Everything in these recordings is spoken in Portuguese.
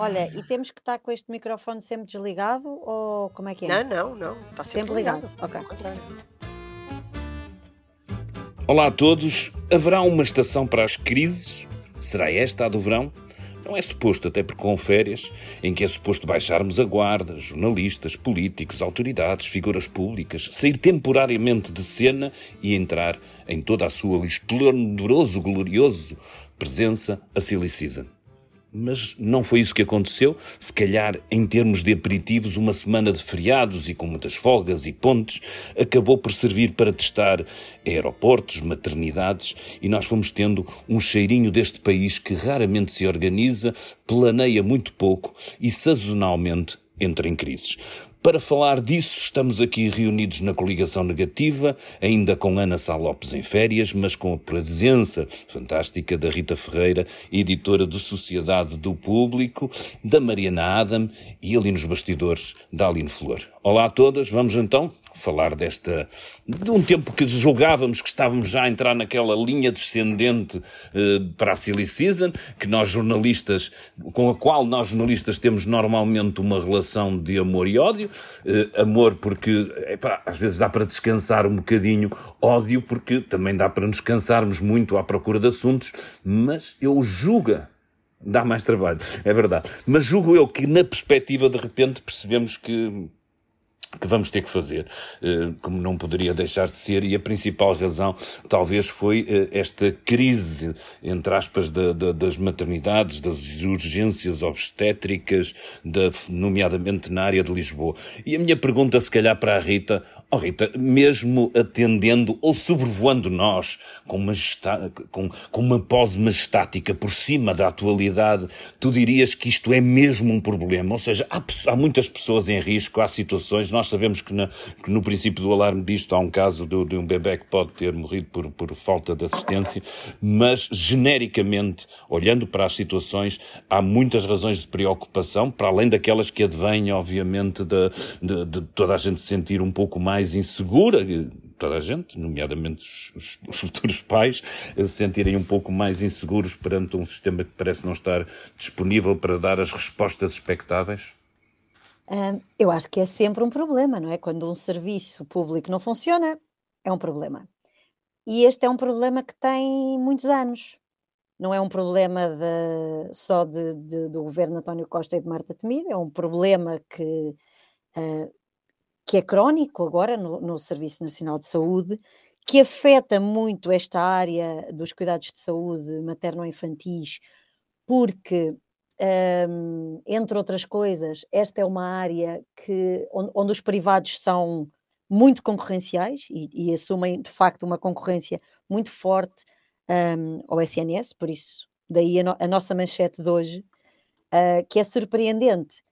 Olha, e temos que estar com este microfone sempre desligado ou como é que Não, é? não, não, está sempre Sempre ligado, ligado, ok. ao contrário. Olá a todos. Haverá uma estação para as crises? Será esta a do verão? Não é suposto, até porque com férias, em que é suposto baixarmos a guarda, jornalistas, políticos, autoridades, figuras públicas, sair temporariamente de cena e entrar em toda a sua esplendoroso, glorioso presença a Silly Season. Mas não foi isso que aconteceu. Se calhar, em termos de aperitivos, uma semana de feriados e com muitas folgas e pontes acabou por servir para testar aeroportos, maternidades e nós fomos tendo um cheirinho deste país que raramente se organiza, planeia muito pouco e sazonalmente entra em crises. Para falar disso, estamos aqui reunidos na coligação negativa, ainda com Ana Sá Lopes em férias, mas com a presença fantástica da Rita Ferreira, editora do Sociedade do Público, da Mariana Adam e ali nos bastidores da Aline Flor. Olá a todas, vamos então falar desta de um tempo que julgávamos que estávamos já a entrar naquela linha descendente eh, para a silly season, que nós jornalistas, com a qual nós jornalistas temos normalmente uma relação de amor e ódio. Eh, amor porque epá, às vezes dá para descansar um bocadinho, ódio porque também dá para nos cansarmos muito à procura de assuntos, mas eu julgo Dá mais trabalho, é verdade. Mas julgo eu que, na perspectiva, de repente, percebemos que que vamos ter que fazer, eh, como não poderia deixar de ser, e a principal razão talvez foi eh, esta crise, entre aspas, da, da, das maternidades, das urgências obstétricas, da, nomeadamente na área de Lisboa. E a minha pergunta, se calhar, para a Rita, oh Rita, mesmo atendendo ou sobrevoando nós com, majestá com, com uma pose majestática por cima da atualidade, tu dirias que isto é mesmo um problema? Ou seja, há, há muitas pessoas em risco, há situações, nós sabemos que, na, que no princípio do alarme disto há um caso de, de, um bebê que pode ter morrido por, por falta de assistência, mas genericamente, olhando para as situações, há muitas razões de preocupação, para além daquelas que advêm, obviamente, de, de, de toda a gente se sentir um pouco mais insegura, toda a gente, nomeadamente os, os, futuros pais, se sentirem um pouco mais inseguros perante um sistema que parece não estar disponível para dar as respostas expectáveis? Eu acho que é sempre um problema, não é? Quando um serviço público não funciona, é um problema. E este é um problema que tem muitos anos. Não é um problema de- só de- de- do governo António Costa e de Marta Temido, é um problema que, ah, que é crónico agora no, no Serviço Nacional de Saúde, que afeta muito esta área dos cuidados de saúde materno-infantis, porque Hum, entre outras coisas, esta é uma área que, onde, onde os privados são muito concorrenciais e, e assumem de facto uma concorrência muito forte hum, ao SNS, por isso, daí a, no- a nossa manchete de hoje, ah, que é surpreendente,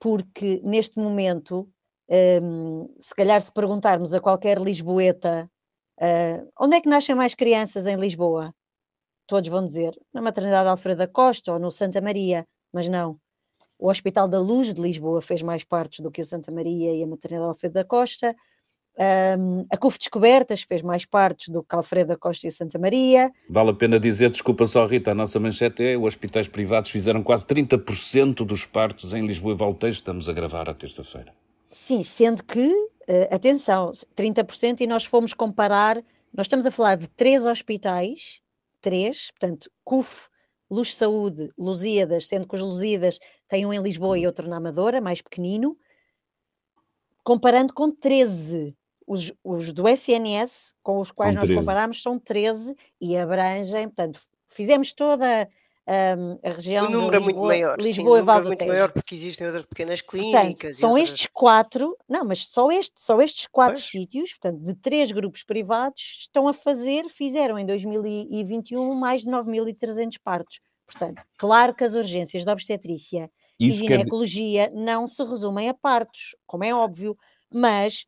porque neste momento, hum, se calhar se perguntarmos a qualquer Lisboeta, ah, onde é que nascem mais crianças em Lisboa? Todos vão dizer na maternidade Alfredo da Costa ou no Santa Maria, mas não. O Hospital da Luz de Lisboa fez mais partes do que o Santa Maria e a maternidade Alfredo da Costa. Um, a CUF Descobertas fez mais partes do que Alfredo da Costa e o Santa Maria. Vale a pena dizer, desculpa só Rita, a nossa manchete é os hospitais privados fizeram quase 30% dos partos em Lisboa e Valtejo, estamos a gravar à terça-feira. Sim, sendo que, uh, atenção, 30% e nós fomos comparar, nós estamos a falar de três hospitais, três, portanto, CUF, Luz Saúde, Lusíadas, sendo que os Lusíadas têm um em Lisboa e outro na Amadora, mais pequenino, comparando com 13. Os, os do SNS, com os quais Com nós 13. comparamos, são 13 e abrangem, portanto, fizemos toda hum, a região O de número é muito Lisboa, maior, sim, Lisboa e número é Val do muito Tejo. maior porque existem outras pequenas Portanto, clínicas e são outras... estes quatro, não, mas só, este, só estes quatro Pois. sítios, portanto, de três grupos privados, estão a fazer, fizeram em 2021 mais de 9.300 partos. Portanto, claro que as urgências da obstetrícia e Isso quer, ginecologia não se resumem a partos, como é óbvio, mas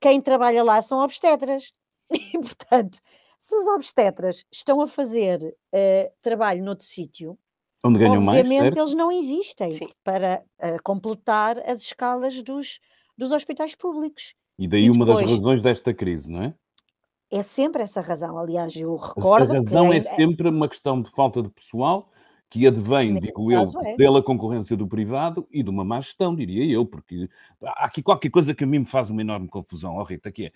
quem trabalha lá são obstetras. E, portanto, se os obstetras estão a fazer eh, trabalho noutro sítio, onde ganham mais, obviamente certo? eles não existem Sim. para eh, completar as escalas dos, dos hospitais públicos. E daí E uma das depois- razões desta crise, não é? É sempre essa razão. Aliás, eu recordo a razão que é em- sempre uma questão de falta de pessoal, que advém, digo eu, é. pela concorrência do privado e de uma má gestão, diria eu, porque há aqui qualquer coisa que a mim me faz uma enorme confusão, oh Rita, que é,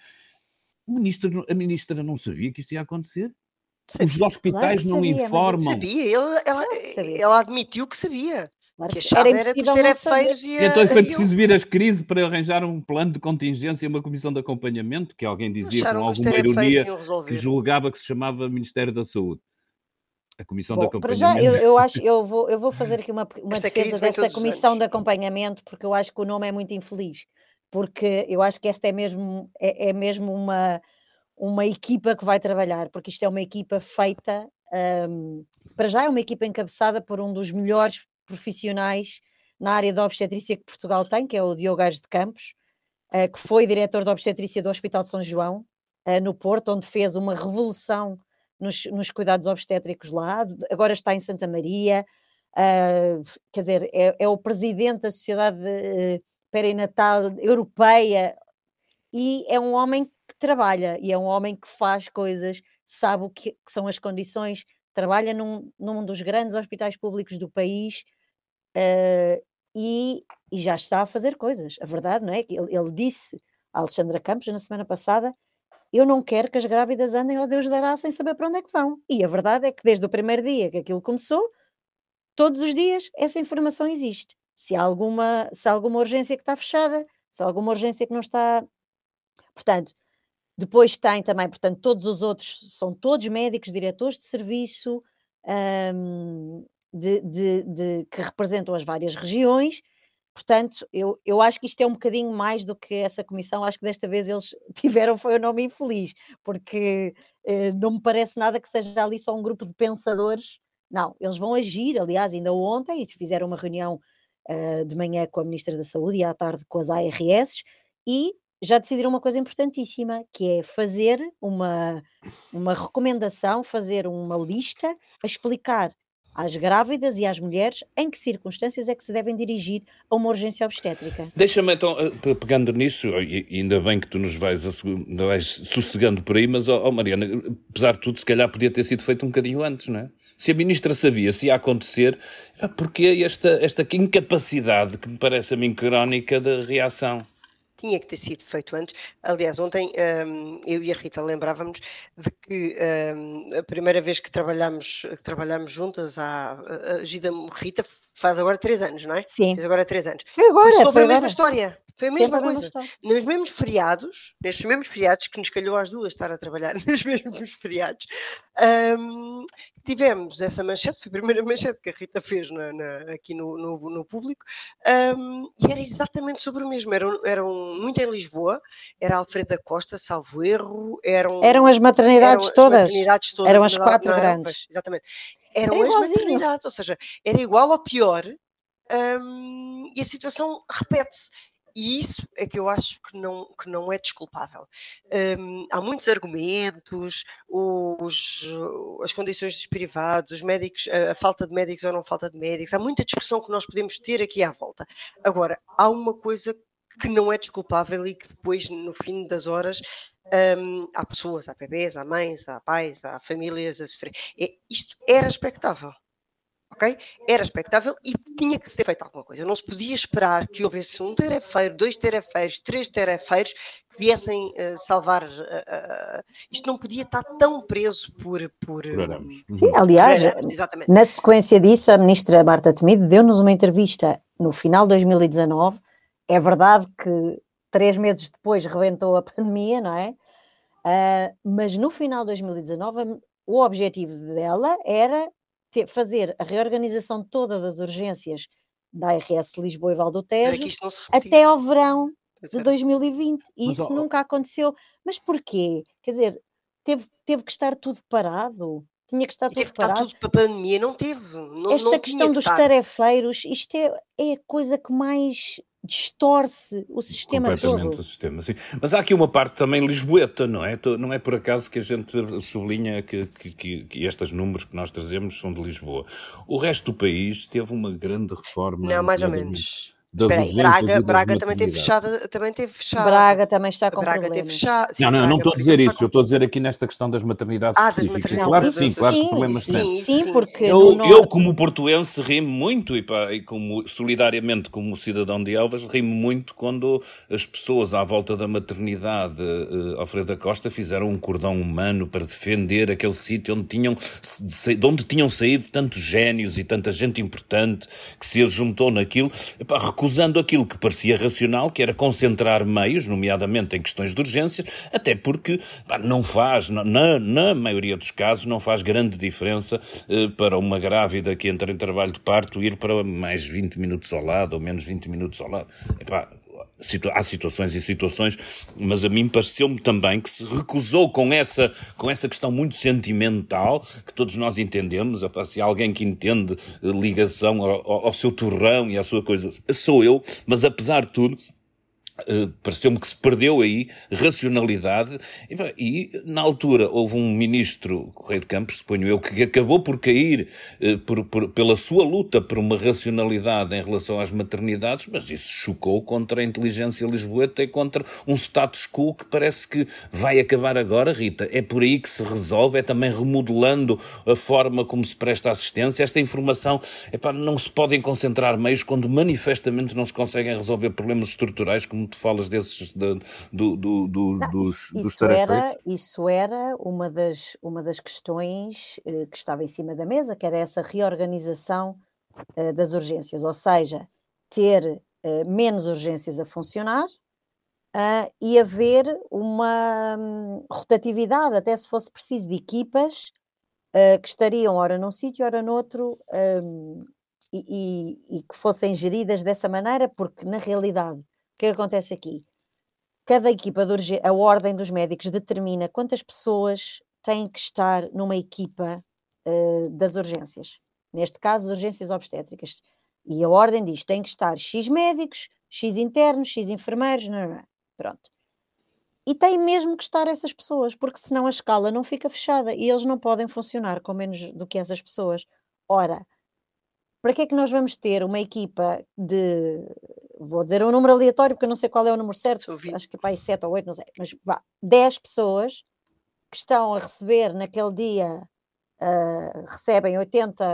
a ministra, a ministra não sabia que isto ia acontecer? Os Sabia, hospitais que não sabia, informam. sabia. Ele, ela, Claro sabia. ela admitiu que sabia. Claro Que achava era era que os e E a, então foi preciso vir as crises para arranjar um plano de contingência e uma comissão de acompanhamento, que alguém dizia com acharam os alguma ironia que julgava que se chamava Ministério da Saúde. A comissão de Bom, para já, eu, acompanhamento. eu acho, eu vou, eu vou fazer aqui uma, uma defesa dessa os comissão anos. de acompanhamento, porque eu acho que o nome é muito infeliz, porque eu acho que esta é mesmo, é, é mesmo uma, uma equipa que vai trabalhar, porque isto é uma equipa feita, hum, para já é uma equipa encabeçada por um dos melhores profissionais na área da obstetrícia que Portugal tem, que é o Diogo Aires de Campos, eh, que foi diretor da obstetrícia do Hospital São João, eh, no Porto, onde fez uma revolução nos, nos cuidados obstétricos lá, agora está em Santa Maria, ah, quer dizer, é, é o presidente da Sociedade Perinatal Europeia e é um homem que trabalha e é um homem que faz coisas, sabe o que, que são as condições, trabalha num, num dos grandes hospitais públicos do país eh, e, e já está a fazer coisas. A verdade, não é? Que Ele, ele disse a Alexandra Campos na semana passada: Eu não quero que as grávidas andem ao Deus dará sem saber para onde é que vão. E a verdade é que desde o primeiro dia que aquilo começou, todos os dias essa informação existe. Se há alguma, se há alguma urgência que está fechada, se há alguma urgência que não está. Portanto, depois tem também, portanto, todos os outros são todos médicos, diretores de serviço, hum, de, de- de- que representam as várias regiões. Portanto, eu, eu acho que isto é um bocadinho mais do que essa comissão. Acho que desta vez eles tiveram foi o nome infeliz, porque eh, não me parece nada que seja ali só um grupo de pensadores. Não, eles vão agir. Aliás, ainda ontem fizeram uma reunião eh, de manhã com a Ministra da Saúde e à tarde com as ARS e já decidiram uma coisa importantíssima, que é fazer uma, uma recomendação, fazer uma lista a explicar às grávidas e às mulheres em que circunstâncias é que se devem dirigir a uma urgência obstétrica. Deixa-me então, eh, pe- pegando nisso, ainda bem que tu nos vais, vais sossegando por aí, mas, ó, Mariana, apesar de tudo, se calhar podia ter sido feito um bocadinho antes, não é? Se a ministra sabia se ia acontecer, era porque esta, esta incapacidade, que me parece a mim crónica, de reação. Tinha que ter sido feito antes. Aliás, ontem hum, eu e a Rita lembrávamos de que hum, a primeira vez que trabalhámos, que trabalhámos juntas, a, a Gida Rita faz agora três anos, não é? Sim, Fez agora três anos. foi agora, Foi sobre foi a mesma agora. história. Foi a Sempre mesma a mesma coisa. história. Nos mesmos feriados, nestes mesmos feriados, que nos calhou às duas estar a trabalhar nos mesmos feriados, hum, tivemos essa manchete, foi a primeira manchete que a Rita fez na- na- aqui no, no, no público, hum, e era exatamente sobre o mesmo. Eram, eram muito em Lisboa, era Alfredo da Costa, salvo erro, eram, Eram as maternidades eram as todas. maternidades todas. Eram a as quatro grandes. Pois, exatamente. Eram É as igualzinho. maternidades, ou seja, era igual ou pior, hum, e a situação repete-se. E isso é que eu acho que não, que não é desculpável. Hum, há muitos argumentos, os, as condições dos privados, os médicos, a, a falta de médicos ou não falta de médicos, há muita discussão que nós podemos ter aqui à volta. Agora, há uma coisa que não é desculpável e que depois, no fim das horas, hum, há pessoas, há bebês, há mães, há pais, há famílias a sofrer. É- isto era expectável. Ok? Era expectável e tinha que se ter feito alguma coisa. Não se podia esperar que houvesse um terefeiro, dois terefeiros, três terefeiros que viessem eh, salvar. eh, eh, isto não podia estar tão preso por. por, hum, Sim, Uhum. aliás, por arames, exatamente. na sequência disso, a ministra Marta Temido deu-nos uma entrevista no final de 2019. É verdade que três meses depois rebentou a pandemia, não é? Ah, mas no final de 2019, a- o objetivo dela era ter- fazer a reorganização toda das urgências da ARS Lisboa e Val do Para que Tejo até ao verão de é. 2020. E Mas, isso ó- nunca aconteceu. Mas porquê? Quer dizer, teve, teve que estar tudo parado. Tinha que estar E teve tudo que estar parado. tudo para a pandemia, não teve. Não, Esta não questão dos tarefeiros, isto é, é a coisa que mais distorce o sistema Completamente todo. o sistema, sim. Mas há aqui uma parte também lisboeta, não é? Não é por acaso que a gente sublinha que, que, que, que estes números que nós trazemos são de Lisboa. O resto do país teve uma grande reforma Não, mais ou menos. Das Espera aí, Braga, Braga também teve fechada, também teve fechado. Braga também está com Braga teve problemas. fechado. Sim, Não, não, eu não Braga, estou a dizer isso, está eu estou a dizer aqui nesta questão das maternidades Ah, das maternidades. Claro que isso sim, claro que sim, problemas isso têm. Sim, sim, sim, porque Eu, eu, como portuense, rimo muito e, pá, e como solidariamente como cidadão de Elvas, rimo muito quando as pessoas à volta da maternidade uh, Alfredo da Costa fizeram um cordão humano para defender aquele sítio onde tinham, de onde tinham saído tantos génios e tanta gente importante que se juntou naquilo, epá, recusando aquilo que parecia racional, que era concentrar meios, nomeadamente em questões de urgências, até porque pá, não faz, na, na maioria dos casos, não faz grande diferença uh, para uma grávida que entra em trabalho de parto ir para mais 20 minutos ao lado ou menos 20 minutos ao lado. Epá, há situações e situações, mas a mim pareceu-me também que se recusou com essa, com essa questão muito sentimental, que todos nós entendemos, se há alguém que entende ligação ao, ao seu torrão e à sua coisa, sou eu, mas apesar de tudo, Uh, pareceu-me que se perdeu aí racionalidade e, e, na altura houve um ministro Correio de Campos, suponho eu, que acabou por cair uh, por, por, pela sua luta por uma racionalidade em relação às maternidades, mas isso chocou contra a inteligência lisboeta e contra um status quo que parece que vai acabar agora, Rita. É por aí que se resolve, é também remodelando a forma como se presta assistência. Esta informação, epá, não se podem concentrar meios quando manifestamente não se conseguem resolver problemas estruturais como tu falas desses de, do, do, do, Não, dos, isso, dos isso era, isso era uma das, uma das questões eh, que estava em cima da mesa, que era essa reorganização eh, das urgências, ou seja, ter eh, menos urgências a funcionar ah, e haver uma hum, rotatividade, até se fosse preciso, de equipas ah, que estariam ora num sítio, ora noutro, hum, e, e- e que fossem geridas dessa maneira, porque na realidade, que que acontece aqui? Cada equipa de urgência, a ordem dos médicos determina quantas pessoas têm que estar numa equipa eh, das urgências. Neste caso, urgências obstétricas. E a ordem diz: tem que estar X médicos, X internos, X enfermeiros, não, não, não. pronto. E tem mesmo que estar essas pessoas, porque senão a escala não fica fechada e eles não podem funcionar com menos do que essas pessoas. Ora, para que é que nós vamos ter uma equipa de, vou dizer um número aleatório porque eu não sei qual é o número certo, acho que é para aí 7 ou 8, não sei, mas vá, 10 pessoas que estão a receber naquele dia, ah, recebem 80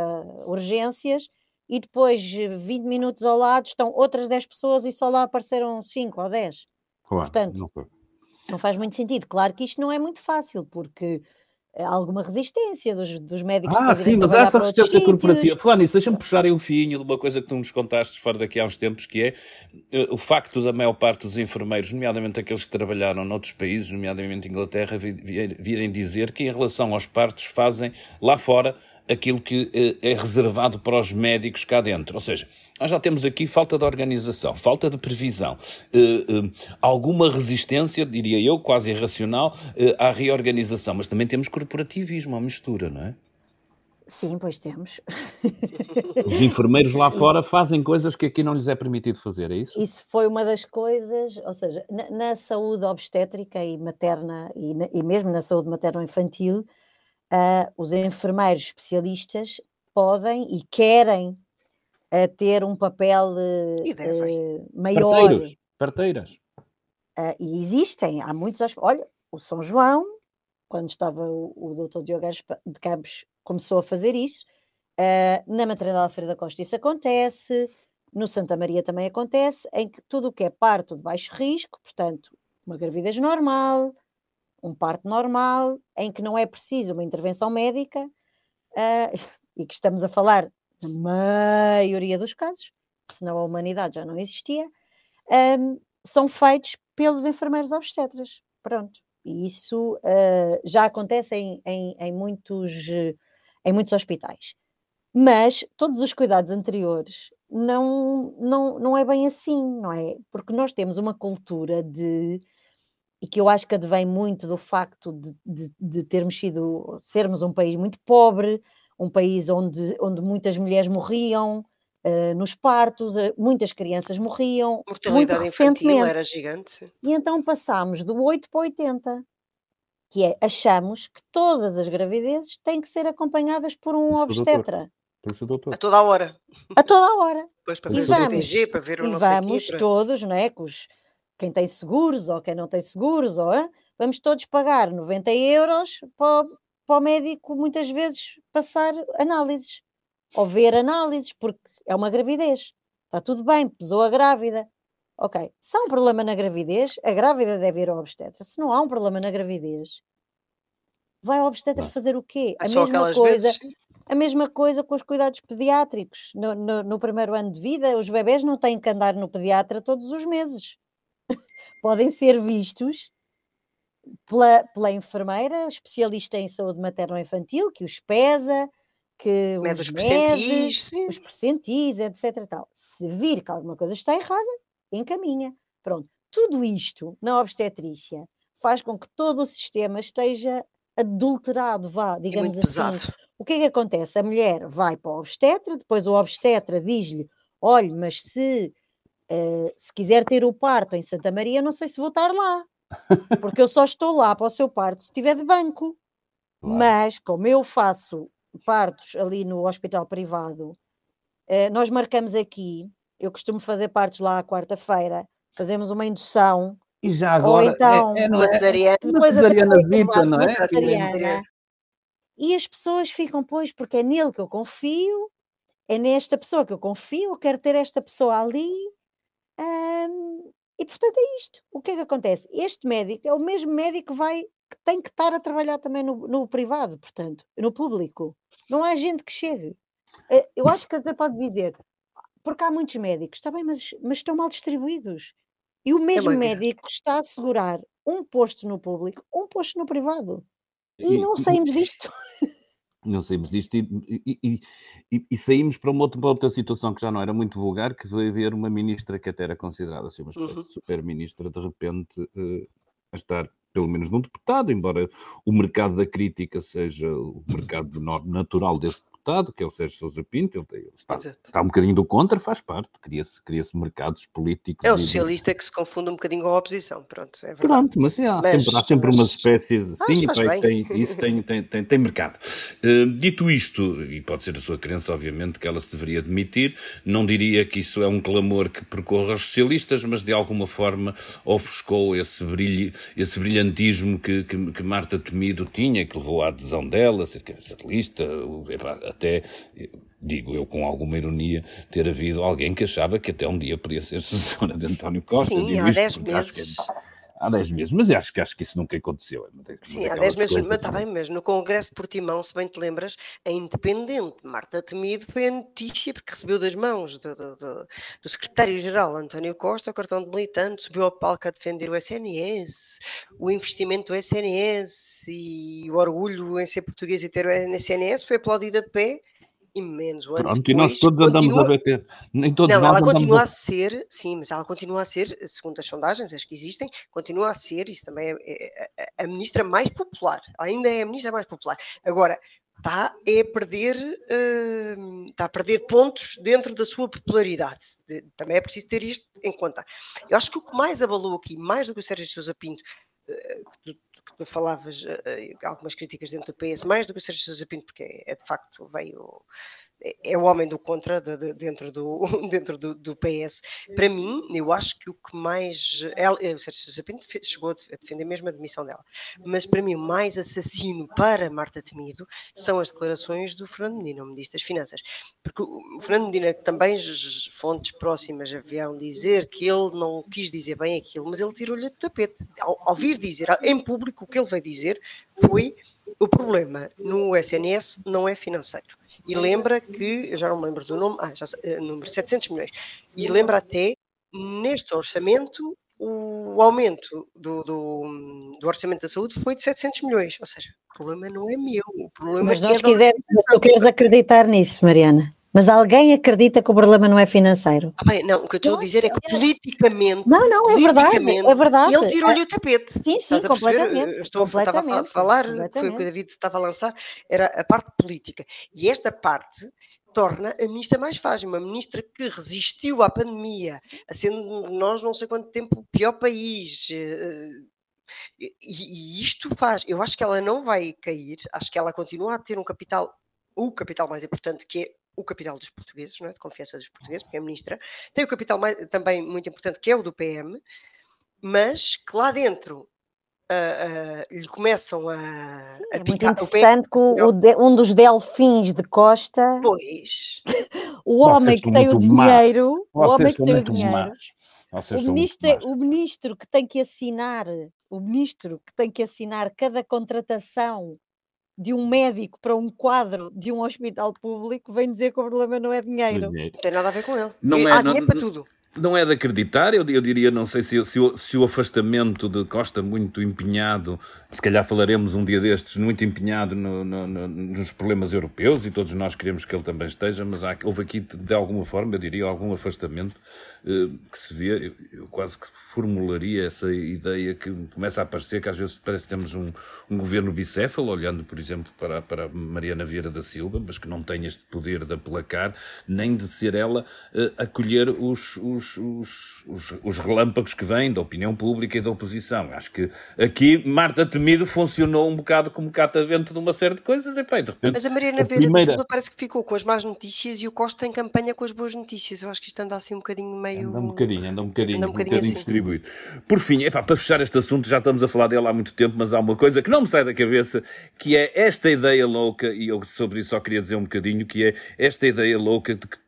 urgências e depois eh, 20 minutos ao lado estão outras 10 pessoas e só lá apareceram 5 ou 10. Claro, Portanto, não não faz muito sentido. Claro que isto não é muito fácil, porque alguma resistência dos, dos médicos Ah, sim, mas essa resistência corporativa. Falar nisso, deixa-me puxar aí o fio de uma coisa que tu nos contaste fora daqui há uns tempos, que é eh, o facto da maior parte dos enfermeiros, nomeadamente aqueles que trabalharam noutros países, nomeadamente Inglaterra, vi- vi- virem dizer que em relação aos partos fazem lá fora aquilo que eh, é reservado para os médicos cá dentro. Ou seja, nós já temos aqui falta de organização, falta de previsão, eh, eh, alguma resistência, diria eu, quase irracional, à reorganização, mas também temos corporativismo, à mistura, não é? Sim, pois temos. Os enfermeiros lá Isso- fora fazem coisas que aqui não lhes é permitido fazer, é isso? Isso foi uma das coisas, ou seja, na, na saúde obstétrica e materna, e, na- e mesmo na saúde materno-infantil, ah, os enfermeiros especialistas podem e querem ah, ter um papel eh, maior. Parteiros, parteiras. E existem, há muitos. Olha, o São João, quando estava o, o Dr. Diogo de Campos, começou a fazer isso. Na maternidade Alfredo da Costa isso acontece, no Santa Maria também acontece, em que tudo o que é parto de baixo risco, portanto, uma gravidez normal, um parto normal, em que não é preciso uma intervenção médica, ah, e que estamos a falar na maioria dos casos, senão a humanidade já não existia, ahm, são feitos pelos enfermeiros obstetras. Pronto. E isso ah, já acontece em, em- em muitos, em muitos hospitais. Mas todos os cuidados anteriores não, não, não é bem assim, não é? Porque nós temos uma cultura de, e que eu acho que advém muito do facto de, de, de termos sido, sermos um país muito pobre, um país onde, onde muitas mulheres morriam eh, nos partos, eh, muitas crianças morriam, muito recentemente. era gigante. E então passámos do 8 para 80, que é achamos que todas as gravidezes têm que ser acompanhadas por um obstetra. A toda a hora. A toda a hora. Depois para E ver o vamos, CTG, para ver o e vamos para- todos, não é? Com os, quem tem seguros ou quem não tem seguros, ou, vamos todos pagar 90 euros para, o- para o médico muitas vezes passar análises ou ver análises, porque é uma gravidez. Está tudo bem, pesou a grávida. Ok, se há um problema na gravidez, a grávida deve ir ao obstetra. Se não há um problema na gravidez, vai ao obstetra fazer o quê? É A só mesma coisa. vezes. A mesma coisa com os cuidados pediátricos. No, no- no primeiro ano de vida, os bebés não têm que andar no pediatra todos os meses. Podem ser vistos pela, pela enfermeira especialista em saúde materno-infantil, que os pesa, que Mede os os percentis, os percentis, etc. Tal. Se vir que alguma coisa está errada, encaminha. Pronto. Tudo isto na obstetrícia faz com que todo o sistema esteja adulterado, vá, E digamos assim. pesado. O que é que acontece? A mulher vai para o obstetra, depois o obstetra diz-lhe: olha, mas se, eh, se quiser ter o parto em Santa Maria, não sei se vou estar lá, porque eu só estou lá para o seu parto se estiver de banco. Claro. Mas, como eu faço partos ali no hospital privado, eh, nós marcamos aqui, eu costumo fazer partos lá à quarta-feira, fazemos uma indução, E já ou agora. então é, é, não é, cesariana. depois cesariana acabar não é? cesariana. E as pessoas ficam, pois, porque é nele que eu confio, é nesta pessoa que eu confio, eu quero ter esta pessoa ali. Hum, e portanto é isto. O que é que acontece? Este médico é o mesmo médico que vai que tem que estar a trabalhar também no, no privado, portanto, no público. Não há gente que chegue. Eh, Eu acho que até pode dizer, porque há muitos médicos, está bem, mas, mas estão mal distribuídos. E o mesmo uma- médico está a assegurar um posto no público, um posto no privado. E, E- não saímos disto. Não saímos disto e, e- e- e- saímos para uma outra, para outra situação que já não era muito vulgar, que foi haver uma ministra que até era considerada assim, uma espécie Uhum. de super-ministra, de repente eh, a estar pelo menos num deputado, embora o mercado da crítica seja o mercado natural desse deputado, que é o Sérgio Sousa Pinto, ele, ele está, está um bocadinho do contra, faz parte, cria-se cria mercados políticos. É o e de- socialista que se confunde um bocadinho com a oposição. Pronto, é verdade. Pronto, mas há, Mas- sempre, há sempre mas- umas espécies assim, e pá, bem. tem, isso tem, tem, tem, tem mercado. Uh, dito isto, e pode ser a sua crença, obviamente, que ela se deveria demitir, não diria que isso é um clamor que percorra os socialistas, mas de alguma forma ofuscou esse, brilho, esse brilhantismo que, que, que Marta Temido tinha, que levou à adesão dela, ser cabeça de lista, até, digo eu com alguma ironia, ter havido alguém que achava que até um dia podia ser sucessora de António Costa. Sim, há isto 10 porque acho que é- meses. Há 10 meses, mas acho que, acho que isso nunca aconteceu. é Sim, há daquelas 10 meses, mas está bem, mas no Congresso de Portimão, se bem te lembras, a independente Marta Temido foi a notícia porque recebeu das mãos do, do- do- do secretário-geral António Costa o cartão de militante, subiu ao palco a defender o SNS, o investimento do SNS e o orgulho em ser português e ter o SNS, foi aplaudida de pé e menos um ano Pronto, e nós depois, todos andamos continua- a bater. Nem todos Não, ela andamos continua a... ser, sim, mas ela continua a ser, segundo as sondagens, as que existem, continua a ser, isso também é, é- é a ministra mais popular, ela ainda é a ministra mais popular. Agora, está é a perder, hum, está a perder pontos dentro da sua popularidade. De- também é preciso ter isto em conta. Eu acho que o que mais abalou aqui, mais do que o Sérgio Sousa Pinto, eh, que tu, falavas, eh, eh, algumas críticas dentro do PS, mais do que o Sérgio Sousa Pinto, porque é, é de facto veio é- é o homem do contra de- de- dentro, do, dentro do, do PS. Para mim, eu acho que o que mais. Ela, eh, o Sérgio Sousa Pinto fe- chegou a def- a defender mesmo a demissão dela. Mas para mim, o mais assassino para Marta Temido são as declarações do Fernando Medina, o Ministro das Finanças. Porque o o Fernando Medina, também fontes próximas haviam dizer que ele não quis dizer bem aquilo, mas ele tirou-lhe do tapete. Ao, ao vir dizer em público, o que ele veio dizer foi o problema no SNS não é financeiro. E lembra que, eu já não me lembro do nome, ah, já eh, número 700 milhões. E lembra até, neste orçamento, o aumento do, do, do orçamento da saúde foi de 700 milhões. Ou seja, o problema não é meu, o problema Mas é nós da quisermos, tu queres acreditar nisso, Mariana. Mas alguém acredita que o problema não é financeiro? Ah, bem, não, o que eu estou a dizer é que acho- politicamente. Não, não, é verdade, é verdade. Ele tirou-lhe o tapete. Sim, sim, completamente. Estou, estava a completamente, falar, foi o que o completamente. David estava a lançar, era a parte política. E esta parte torna a ministra mais fácil, uma ministra que resistiu à pandemia, a sendo nós não sei quanto tempo o pior país. eh, E, e isto faz, eu acho que ela não vai cair, acho que ela continua a ter um capital, o capital mais importante que é o capital dos portugueses, não é? de confiança dos portugueses, porque é ministra, tem o capital mais, também muito importante, que é o do PM, mas que lá dentro uh, uh, lhe começam a, Sim, a é muito interessante que o- o de- um dos delfins de Costa, Pois, o homem que tem o dinheiro, o homem que tem o dinheiro, ministro, o ministro que tem que assinar, o ministro que tem que assinar cada contratação de um médico para um quadro de um hospital público, vem dizer que o problema não é dinheiro. É. não tem nada a ver com ele. Não E é- há não- dinheiro para não- tudo. Não é de acreditar, eu, eu diria, não sei se, se o, se o afastamento de Costa muito empenhado, se calhar falaremos um dia destes, muito empenhado no- no- no- nos problemas europeus e todos nós queremos que ele também esteja, mas há, houve aqui de alguma forma, eu diria, algum afastamento que se vê, eu, quase que formularia essa ideia que começa a aparecer, que às vezes parece que temos um, um governo bicéfalo, olhando, por exemplo, para, para Mariana Vieira da Silva, mas que não tem este poder de aplacar, nem de ser ela eh, acolher os, os, os, os, os relâmpagos que vêm da opinião pública e da oposição. Acho que aqui Marta Temido funcionou um bocado como catavento de uma série de coisas e, pá, de repente Mas a Mariana a Vieira primeira- da Silva parece que ficou com as más notícias e o Costa em campanha com as boas notícias. Eu acho que isto anda assim um bocadinho meio. Anda um bocadinho, anda um bocadinho, Anda um um bocadinho bocadinho, assim. distribuído. Por fim, epá, para fechar este assunto, já estamos a falar dele há muito tempo, mas há uma coisa que não me sai da cabeça, que é esta ideia louca, e eu sobre isso só queria dizer um bocadinho, que é esta ideia louca de que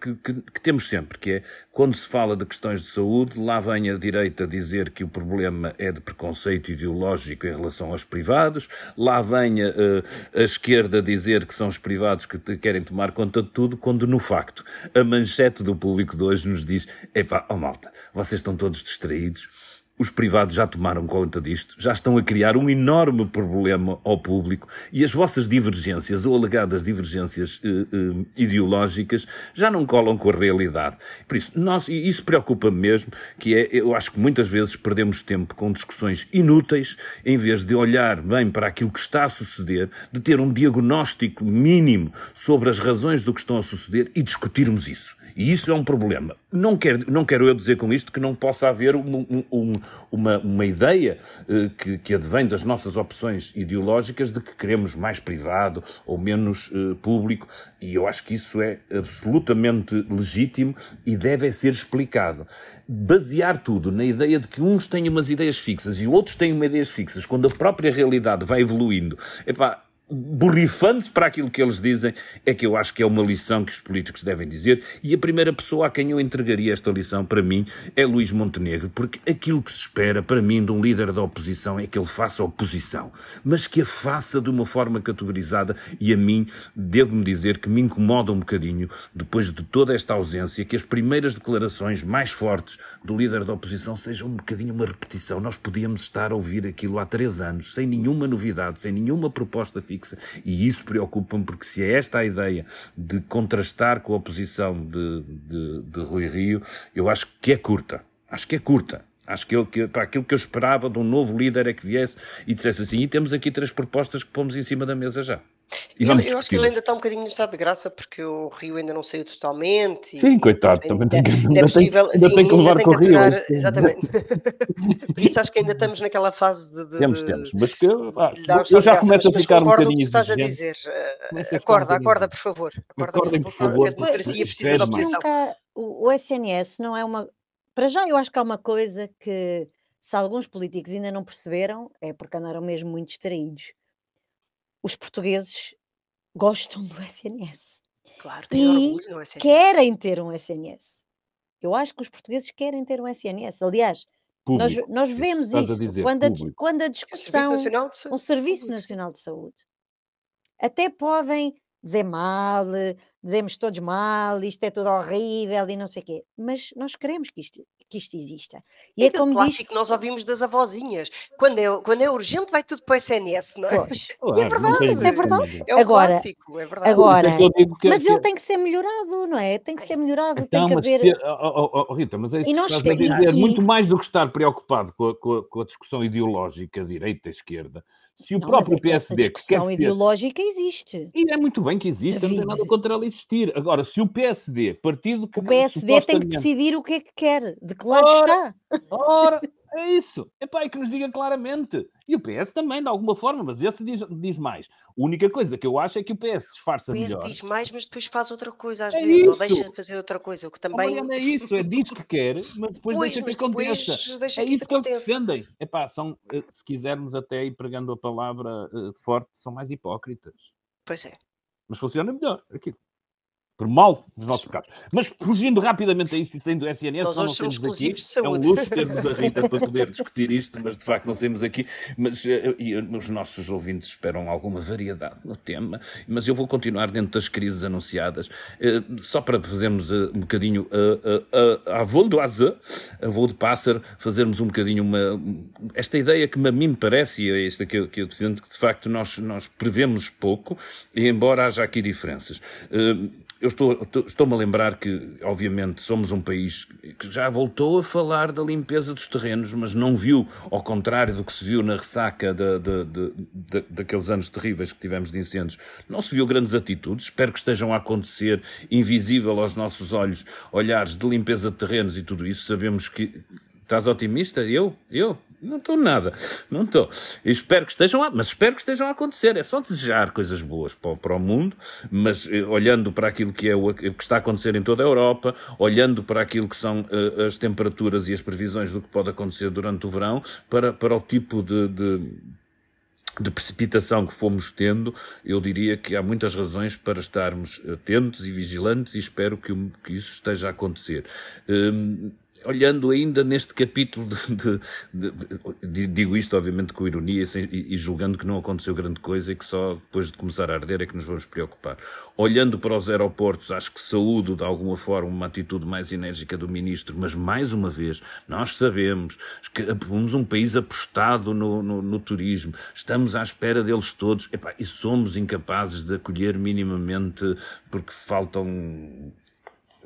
que, que- que temos sempre, que é quando se fala de questões de saúde, lá vem a direita dizer que o problema é de preconceito ideológico em relação aos privados, lá vem a, a- a esquerda dizer que são os privados que querem tomar conta de tudo, quando no facto a manchete do público de hoje nos diz: epá, oh malta, vocês estão todos distraídos. Os privados já tomaram conta disto, já estão a criar um enorme problema ao público e as vossas divergências ou alegadas divergências eh, eh, ideológicas já não colam com a realidade. Por isso, nós, e isso preocupa-me mesmo, que é, eu acho que muitas vezes perdemos tempo com discussões inúteis, em vez de olhar bem para aquilo que está a suceder, de ter um diagnóstico mínimo sobre as razões do que estão a suceder e discutirmos isso. E isso é um problema. Não quero, não quero eu dizer com isto que não possa haver um- um- um- uma, uma ideia eh, que, que advém das nossas opções ideológicas de que queremos mais privado ou menos eh, público, e eu acho que isso é absolutamente legítimo e deve ser explicado. Basear tudo na ideia de que uns têm umas ideias fixas e outros têm umas ideias fixas, quando a própria realidade vai evoluindo, epá, borrifando-se para aquilo que eles dizem, é que eu acho que é uma lição que os políticos devem dizer. E a primeira pessoa a quem eu entregaria esta lição, para mim, é Luís Montenegro, porque aquilo que se espera, para mim, de um líder da oposição é que ele faça oposição, mas que a faça de uma forma categorizada. E a mim, devo-me dizer que me incomoda um bocadinho, depois de toda esta ausência, que as primeiras declarações mais fortes do líder da oposição sejam um bocadinho uma repetição. Nós podíamos estar a ouvir aquilo há três anos, sem nenhuma novidade, sem nenhuma proposta fixa, e isso preocupa-me, porque se é esta a ideia de contrastar com a oposição de, de, de Rui Rio, eu acho que é curta. Acho que é curta. Acho que, eu, que para aquilo que eu esperava de um novo líder é que viesse e dissesse assim, e temos aqui três propostas que pomos em cima da mesa já. E Eu, vamos eu acho que ele ainda está um bocadinho no estado de graça porque o Rio ainda não saiu totalmente. e Sim, coitado, também tem que- ainda ainda é tem- possível, ainda sim, tem que levar com o Rio, aturar- é. Exatamente. Por isso acho que ainda estamos naquela fase de. de- Temos, temos. Mas que, ah, eu já graça, começo a ficar um concordo com o bocadinho que estás a dizer. Eh, Começo a ficar um Acorda, acorda, por favor. Acorda, Acordem, por por favor, a democracia precisa de isto é Mas oposição. nunca, o, o SNS não é uma. Para já, eu acho que há uma coisa que, se alguns políticos ainda não perceberam, é porque andaram mesmo muito distraídos. Os portugueses gostam do SNS. Claro, tem E orgulho, sério? Querem ter um SNS. Eu acho que os portugueses querem ter um SNS. Aliás, nós, nós vemos Estás a isso dizer, quando a, quando a Serviço discussão. Nacional de um Saúde. Serviço Público. Nacional de Saúde. Até podem dizer mal, dizemos todos mal, isto é tudo horrível e não sei o quê, mas nós queremos que isto, que isto exista. E É é aquele como diz, clássico que nós ouvimos das avózinhas. Quando é, quando é urgente, vai tudo para o SNS, não é? pois, Claro, não verdade, tem isso é verdade. É o Agora- clássico, é verdade. agora- é digo que- mas ele tem que ser melhorado, não é? Tem que ser melhorado, Então, tem que mas haver. se- oh, oh, oh, Rita, mas é isso E que estás a e- dizer. e- Muito mais do que estar preocupado com a, com a- com a discussão ideológica, direita, esquerda, se o Não, próprio é PSD que quer ser ideológica existe. E é muito bem que existe, não tem David. nada contra ela existir. Agora, se o PSD, partido que O PSD tem que supostamente- decidir o que é que quer, de que lado Ora, está. Ora, É isso. Epá, é que nos diga claramente. E o PS também, de alguma forma, mas esse diz, diz mais. A única coisa que eu acho é que o PS disfarça O PS melhor. diz mais, mas depois faz outra coisa às É vezes, ou isso. deixa de fazer outra coisa, o que também. Mariana, é isso, é diz que quer, mas depois Pois, deixa que mas depois aconteça. deixa É que isso que eles defendem. Epá, são, eh, se quisermos até ir pregando a palavra eh, forte, são mais hipócritas. Pois é. Mas funciona melhor aquilo. Por mal dos nossos pecados. Mas fugindo rapidamente a isto e saindo do SNS, Nós hoje somos temos exclusivos de É um luxo termos a Rita para poder discutir isto, mas de facto não saímos aqui. Mas eh, e, eh, os nossos ouvintes esperam alguma variedade no tema. Mas eu vou continuar dentro das crises anunciadas, eh, só para fazermos um bocadinho a, a, a, a voo do azar, a voo de pássaro, fazermos um bocadinho uma. Esta ideia que a mim me parece, e é esta que eu, que eu defendo, que de facto nós, nós prevemos pouco, embora haja aqui diferenças. Eu estou, estou- estou-me a lembrar que, obviamente, somos um país que já voltou a falar da limpeza dos terrenos, mas não viu, ao contrário do que se viu na ressaca da- da- da- daqueles anos terríveis que tivemos de incêndios, não se viu grandes atitudes. Espero que estejam a acontecer, invisível aos nossos olhos, olhares de limpeza de terrenos e tudo isso. Sabemos que. Estás otimista? Eu? Eu? Não estou nada. Não estou. Espero que estejam a, mas espero que estejam a acontecer. É só desejar coisas boas para, o- para o mundo, mas eh, olhando para aquilo que é o que está a acontecer em toda a Europa, olhando para aquilo que são eh, as temperaturas e as previsões do que pode acontecer durante o verão, para, para o tipo de- de, de precipitação que fomos tendo, eu diria que há muitas razões para estarmos atentos e vigilantes e espero que, que isso esteja a acontecer. Hum, olhando ainda neste capítulo, de, de- de- digo isto obviamente com ironia e- e julgando que não aconteceu grande coisa e que só depois de começar a arder é que nos vamos preocupar. Olhando para os aeroportos, acho que saúdo de alguma forma uma atitude mais enérgica do Ministro, mas mais uma vez, nós sabemos que somos um país apostado no, no- no turismo, estamos à espera deles todos epá, e somos incapazes de acolher minimamente porque faltam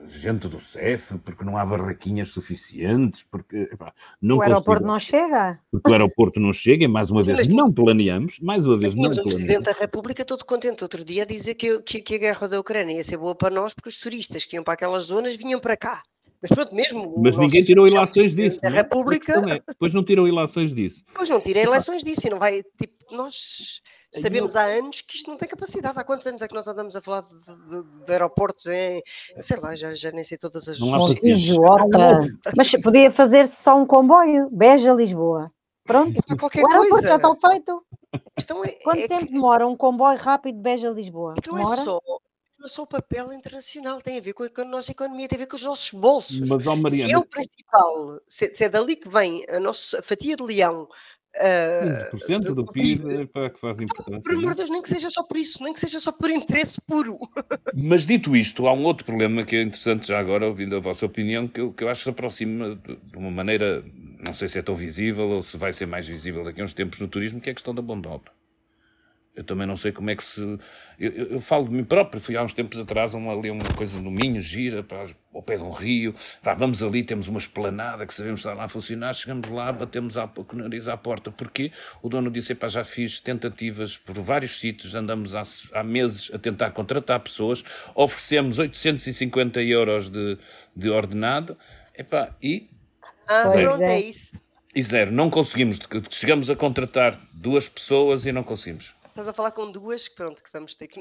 gente do CEF, porque não há barraquinhas suficientes, porque epá, não O aeroporto consigo- não chega. porque o aeroporto não chega, e mais uma Sim, vez não planeamos, mais uma Mas vez não planeamos. Presidente da República todo contente outro dia a dizer que, que, que a guerra da Ucrânia ia ser boa para nós porque os turistas que iam para aquelas zonas vinham para cá. Mas pronto, mesmo. o Mas ninguém tirou chefe ilações Presidente disso. Não é? A República, é, depois não tiram ilações disso. pois não tirem eleições disso e não vai. Tipo, nós Eu- sabemos há anos que isto não tem capacidade. Há quantos anos é que nós andamos a falar de, de- de aeroportos em. Sei lá, já, já nem sei todas as. Não há. Mas podia fazer-se só um comboio, Beja-Lisboa. Pronto. É qualquer O aeroporto coisa. já está feito. A questão é, Quanto é que tempo demora um comboio rápido de Beja-Lisboa? não é só. Não é só o papel internacional, tem a ver com a, nossa economia, tem a ver com os nossos bolsos. Mas, ó Se é Mariana, o principal, se, se é dali que vem a nossa fatia de leão, ah, 15% do PIB é para que faz importância. por amor não de Deus, nem que seja só por isso, nem que seja só por interesse puro. Mas dito isto, há um outro problema que é interessante já agora, ouvindo a vossa opinião, que eu, que eu acho que se aproxima de de uma maneira, não sei se é tão visível ou se vai ser mais visível daqui a uns tempos no turismo, que é a questão da mão de obra. Eu também não sei como é que se. Eu, eu- eu falo de mim próprio, fui há uns tempos atrás a uma, ali uma coisa no Minho, gira, para, ao pé de um rio. Vá, vamos ali, temos uma esplanada que sabemos estar lá a funcionar. Chegamos lá, batemos a, com o nariz à porta. Porquê? O dono disse: Epá, já fiz tentativas por vários sítios, andamos há, há meses a tentar contratar pessoas, oferecemos 850 euros de, de ordenado. Epá, e Ah, é. é isso. e zero, não conseguimos. Chegamos a contratar duas pessoas e não conseguimos. Estás a falar com duas, que pronto, que vamos ter que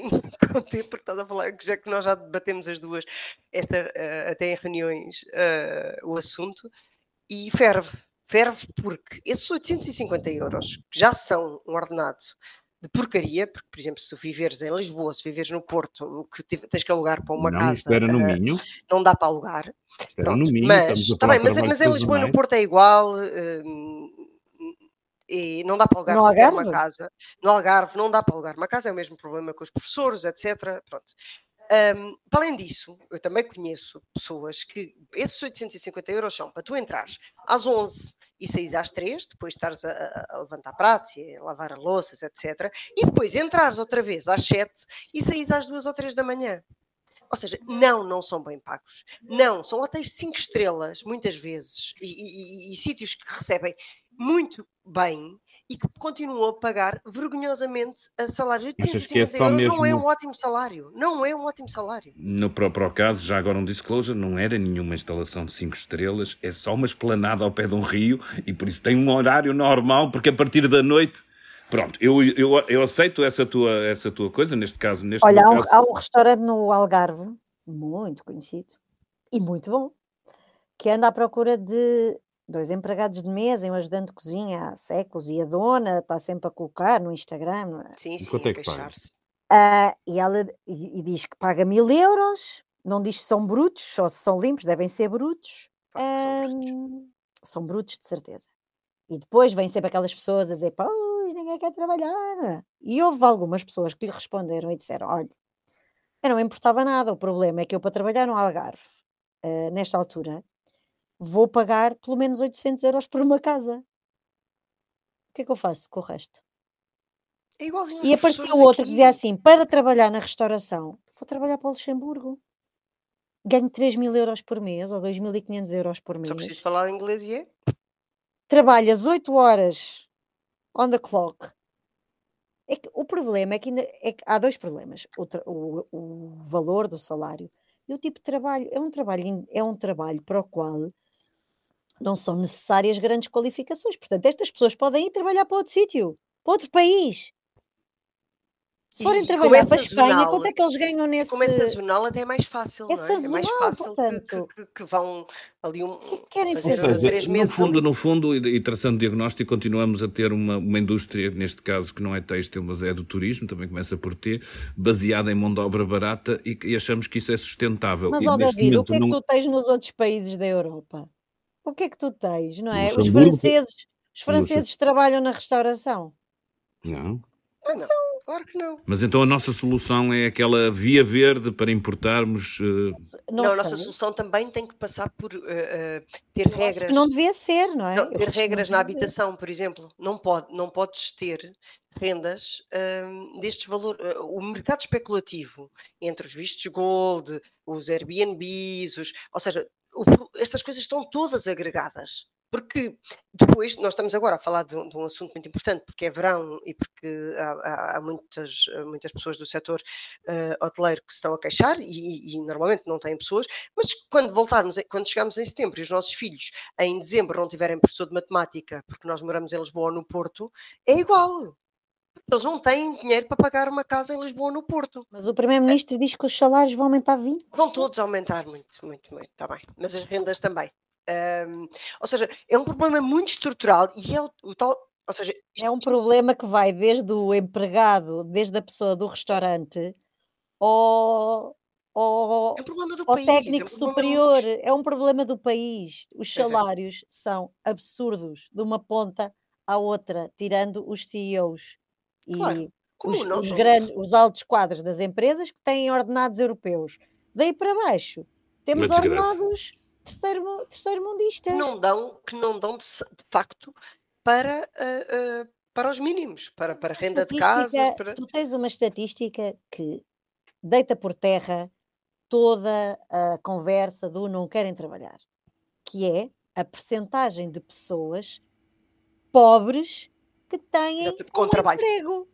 conter, porque estás a falar, que já que nós já debatemos as duas, esta, ah, até em reuniões, ah, o assunto, e ferve. Ferve porque esses 850 euros, que já são um ordenado de porcaria, porque, por exemplo, se viveres em Lisboa, se viveres no Porto, o que tens que alugar para uma não, casa, isto era no ah, Minho. não dá para alugar. Isto Pronto, no Minho. mas, tá bem, mas, trabalhos mas em Lisboa e no. Porto é igual. hum, e não dá para alugar sequer uma casa. No Algarve não dá para alugar uma casa, é o mesmo problema com os professores, etc. Pronto. Hum, para além disso, eu também conheço pessoas que esses 850 euros são para tu entrares às 11 e saís às 3, depois estares a, a- levantar pratos e a lavar a louças, etc. E depois entrares outra vez às 7 e saís às 2 ou 3 da manhã. Ou seja, não, não são bem pagos. Não, são hotéis de 5 estrelas, muitas vezes, e, e- e- e sítios que recebem muito bem e que continuam a pagar vergonhosamente a salários de Achas que é 850 só euros não é mesmo- um ótimo salário. Não é um ótimo salário. No próprio caso, já agora um disclosure, não era nenhuma instalação de 5 estrelas, é só uma esplanada ao pé de um rio e por isso tem um horário normal, porque a partir da noite. Pronto, eu, eu, eu aceito essa tua, essa tua coisa, neste caso. Neste Olha, há um, caso, há um restaurante no Algarve, muito conhecido e muito bom, que anda à procura de dois empregados de mesa e um ajudante de cozinha há séculos e a dona está sempre a colocar no Instagram. não é? Sim, sim, quanto a é que paga? queixar-se. Ah, e ela e, e diz que paga mil euros, não diz se são brutos, só se são limpos, devem ser brutos. São. Ahm, são brutos, de certeza. E depois vêm sempre aquelas pessoas a dizer: Pois, ninguém quer trabalhar. E houve algumas pessoas que lhe responderam e disseram: Olha, eu não me importava nada, o problema é que eu, para trabalhar no Algarve, ah, nesta altura, vou pagar pelo menos 800 euros por uma casa. O que é que eu faço com o resto? É E o outro que dizia aqui. assim: para trabalhar na restauração, vou trabalhar para o Luxemburgo. Ganho 3 mil euros por mês ou 2.500 euros por Só preciso mês. falar inglês e é. Trabalhas 8 horas on the clock. É que o problema é que, ainda, é que há dois problemas: o, o- o valor do salário e o tipo de trabalho. É um trabalho, é um trabalho para o qual não são necessárias grandes qualificações. Portanto, estas pessoas podem ir trabalhar para outro sítio, para outro país. Se forem e trabalhar para a Espanha, sazonal, quanto é que eles ganham nesse. como é sazonal, até é mais fácil, É não é? É mais sazonal, fácil que, portanto. que, que- que vão ali um, O que é que querem fazer três no meses fundo, ali. no fundo, e, e traçando diagnóstico, continuamos a ter uma, uma indústria, neste caso, que não é têxtil, mas é do turismo, também começa por T, baseada em mão de obra barata e, e achamos que isso é sustentável. Mas, ó David, o que é que não- tu tens nos outros países da Europa? O que é que tu tens, não é? Os franceses, os franceses trabalham na restauração. Não. Ah, não, claro que não. Mas então a nossa solução é aquela via verde para importarmos. eh, Não, Não, a nossa solução também tem que passar por eh, eh, ter Eu acho regras. que não devia ser, não é? Não, ter regras não na devia ser. habitação, por exemplo, não, pode, não podes ter rendas hum, destes valores. O mercado especulativo entre os vistos gold, os Airbnbs, os, ou seja, estas coisas estão todas agregadas. Porque depois, nós estamos agora a falar de um, de um assunto muito importante, porque é verão e porque há, há- há muitas, muitas pessoas do setor eh, hoteleiro que se estão a queixar e, e normalmente não têm pessoas, mas quando voltarmos, quando chegarmos em setembro e os nossos filhos em dezembro não tiverem professor de matemática, porque nós moramos em Lisboa ou no Porto, é igual. Eles não têm dinheiro para pagar uma casa em Lisboa ou no Porto. Mas o primeiro-ministro diz que os salários vão aumentar 20%. Vão todos aumentar muito, muito, muito, está bem. Mas as rendas também. Ahm, ou seja, é um problema muito estrutural e é o, o tal. Ou seja, isto- É um problema que vai desde o empregado, desde a pessoa do restaurante, ao, ao, é um do ao país. é um técnico superior. muito- É um problema do país. Os é. salários são absurdos de uma ponta à outra, tirando os CEOs e Claro, os, os grandes, os altos quadros das empresas que têm ordenados europeus. Daí para baixo, temos ordenados terceiro, terceiro mundistas. que não dão, que não dão de, facto para, ah, ah, para os mínimos, para, para renda de. Estatística- Para... Tu tens uma estatística que deita por terra toda a conversa do não querem trabalhar, que é a percentagem de pessoas pobres que têm Exato, com um trabalho. emprego.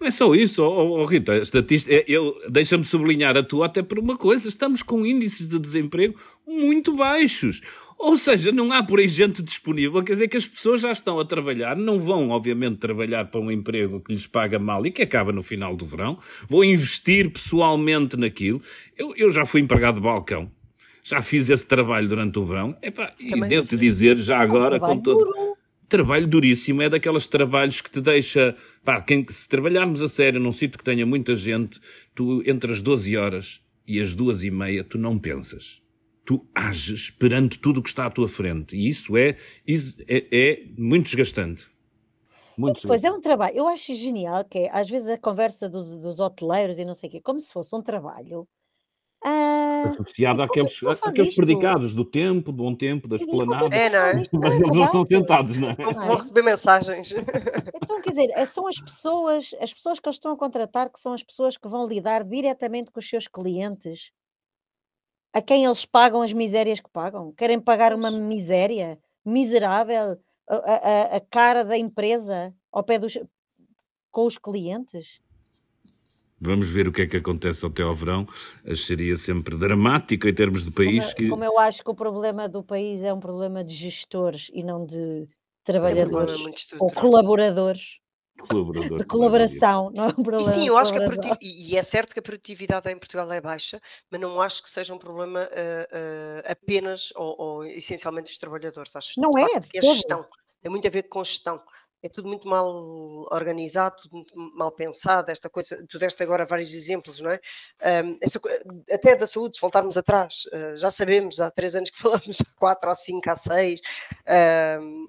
Não é só isso, oh, oh, Rita. é- eu, deixa-me sublinhar a tua até por uma coisa. Estamos com índices de desemprego muito baixos. Ou seja, não há por aí gente disponível. Quer dizer que as pessoas já estão a trabalhar, não vão, obviamente, trabalhar para um emprego que lhes paga mal e que acaba no final do verão. Vão investir pessoalmente naquilo. Eu, eu já fui empregado de balcão. Já fiz esse trabalho durante o verão. Epá, e devo-te dizer, já agora, Trabalho com todo duro. Trabalho duríssimo, é daqueles trabalhos que te deixa. Pá, quem, se trabalharmos a sério num sítio que tenha muita gente, tu entre as 12 horas e as duas e meia, tu não pensas. Tu ages perante tudo o que está à tua frente. E isso é, é, é muito desgastante. Muito depois é um trabalho. Eu acho genial que é, às vezes a conversa dos, dos hoteleiros e não sei o quê, como se fosse um trabalho. ah, associado tipo, àqueles, àqueles predicados do tempo, do bom tempo, das E diz, "Quanto planadas. É, não é? Mas é eles não estão verdade. sentados, não é? Vão, Não vão é? receber mensagens. Então, quer dizer, é- são as pessoas, as pessoas que eles estão a contratar que são as pessoas que vão lidar diretamente com os seus clientes, a quem eles pagam as misérias que pagam. Querem pagar uma miséria miserável a, a, a cara da empresa ao pé dos, com os clientes? Vamos ver o que é que acontece até ao verão. Acharia sempre dramático em termos de país. Como, que... como eu acho que o problema do país é um problema de gestores e não de trabalhadores muito ou colaboradores, Colaborador, de colaboração, não é um E problema sim, de eu acho que e é certo que a produtividade em Portugal é baixa, mas não acho que seja um problema ah, ah, apenas ou, ou essencialmente dos trabalhadores. Acho Não é, é gestão. Tem muito a ver com gestão. É tudo muito mal organizado, tudo muito mal pensado. Esta coisa, tu deste agora vários exemplos, não é? Ahm, esta até da saúde, se voltarmos atrás, ah, já sabemos, há três anos que falamos, há quatro, há cinco, há seis. ahm,